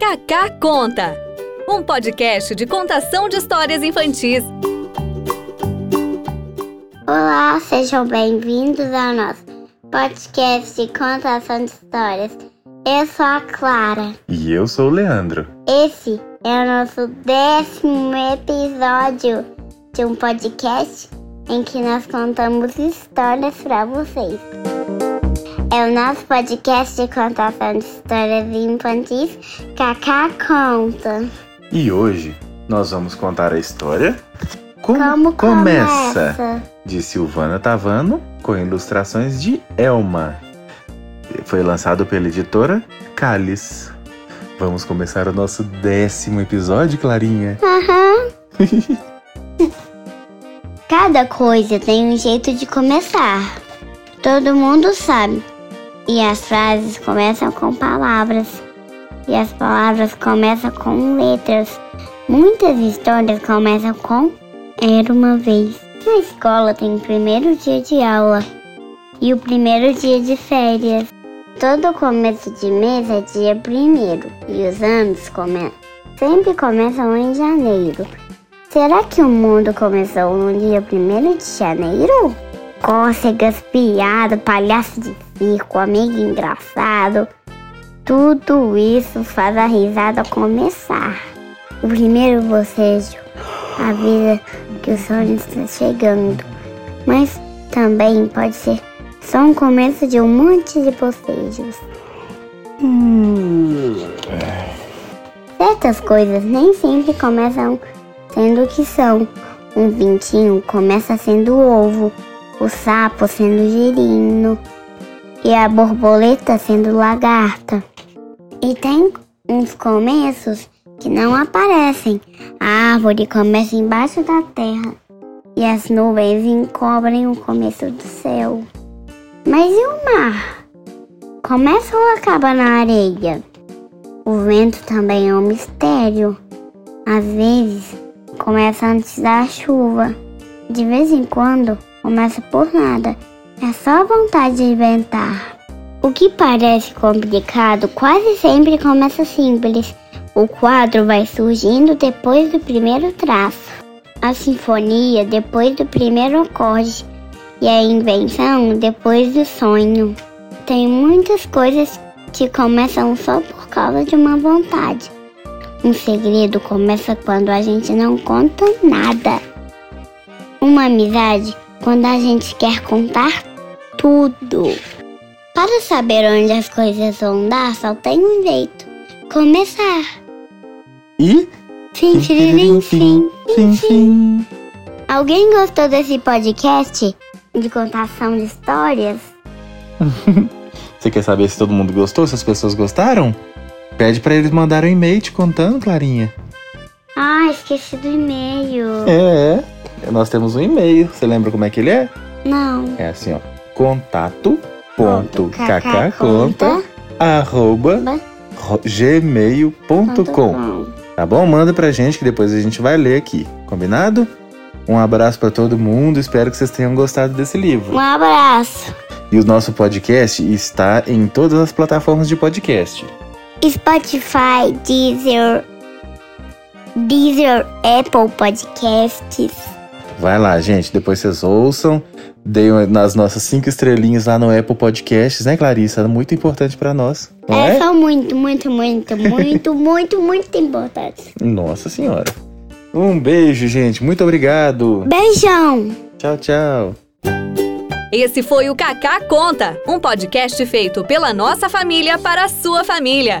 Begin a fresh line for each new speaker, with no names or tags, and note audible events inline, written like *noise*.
Cacá Conta, um podcast de contação de histórias infantis.
Olá, sejam bem-vindos ao nosso podcast de contação de histórias. Eu sou a Clara.
E eu sou o Leandro.
Esse é o nosso décimo episódio de um podcast em que nós contamos histórias para vocês. É o nosso podcast de contação de histórias infantis Cacá Conta.
E hoje nós vamos contar a história Como,
Como
começa?
começa?
de Silvana Tavano com ilustrações de Elma. Foi lançado pela editora Cálice. Vamos começar o nosso décimo episódio, Clarinha.
Aham. *laughs* Cada coisa tem um jeito de começar. Todo mundo sabe. E as frases começam com palavras. E as palavras começam com letras. Muitas histórias começam com Era uma vez. Na escola tem o primeiro dia de aula e o primeiro dia de férias. Todo começo de mês é dia primeiro e os anos come... sempre começam em janeiro. Será que o mundo começou no dia 1 de janeiro? Cócegas, piada, palhaço de circo, amigo engraçado. Tudo isso faz a risada começar. O primeiro bocejo avisa que o sonho está chegando. Mas também pode ser só um começo de um monte de bocejos. Certas coisas nem sempre começam sendo o que são. Um pintinho começa sendo ovo, o sapo sendo girino e a borboleta sendo lagarta. E tem uns começos que não aparecem. A árvore começa embaixo da terra e as nuvens encobrem o começo do céu. Mas e o mar? Começa ou acaba na areia? O vento também é um mistério. Às vezes começa antes da chuva. De vez em quando começa por nada. É só vontade de inventar. O que parece complicado quase sempre começa simples. O quadro vai surgindo depois do primeiro traço. A sinfonia depois do primeiro acorde. E a invenção depois do sonho. Tem muitas coisas que começam só por causa de uma vontade. Um segredo começa quando a gente não conta nada. Uma amizade quando a gente quer contar tudo. Para saber onde as coisas vão dar, só tem um jeito: começar.
E.
Fim, fim, fim,
fim.
Alguém gostou desse podcast de contação de histórias? *laughs*
Você quer saber se todo mundo gostou? Se as pessoas gostaram? Pede pra eles mandarem um e-mail te contando, Clarinha.
Ah, esqueci do e-mail.
É, nós temos um e-mail. Você lembra como é que ele é?
Não.
É assim, ó. Contato ponto arroba
Ba-
ro- gmail.com Tá bom? Manda pra gente que depois a gente vai ler aqui. Combinado? Um abraço pra todo mundo. Espero que vocês tenham gostado desse livro.
Um abraço.
E o nosso podcast está em todas as plataformas de podcast.
Spotify, Deezer, Deezer, Apple Podcasts.
Vai lá, gente. Depois vocês ouçam. Deem nas nossas cinco estrelinhas lá no Apple Podcasts, né, Clarissa? Muito importante pra nós. Não
É,
é?
são muito, muito, muito, muito, *laughs* muito, muito importantes.
Nossa Senhora. Um beijo, gente. Muito obrigado.
Beijão!
Tchau, tchau.
Esse foi o Cacá Conta, um podcast feito pela nossa família para a sua família.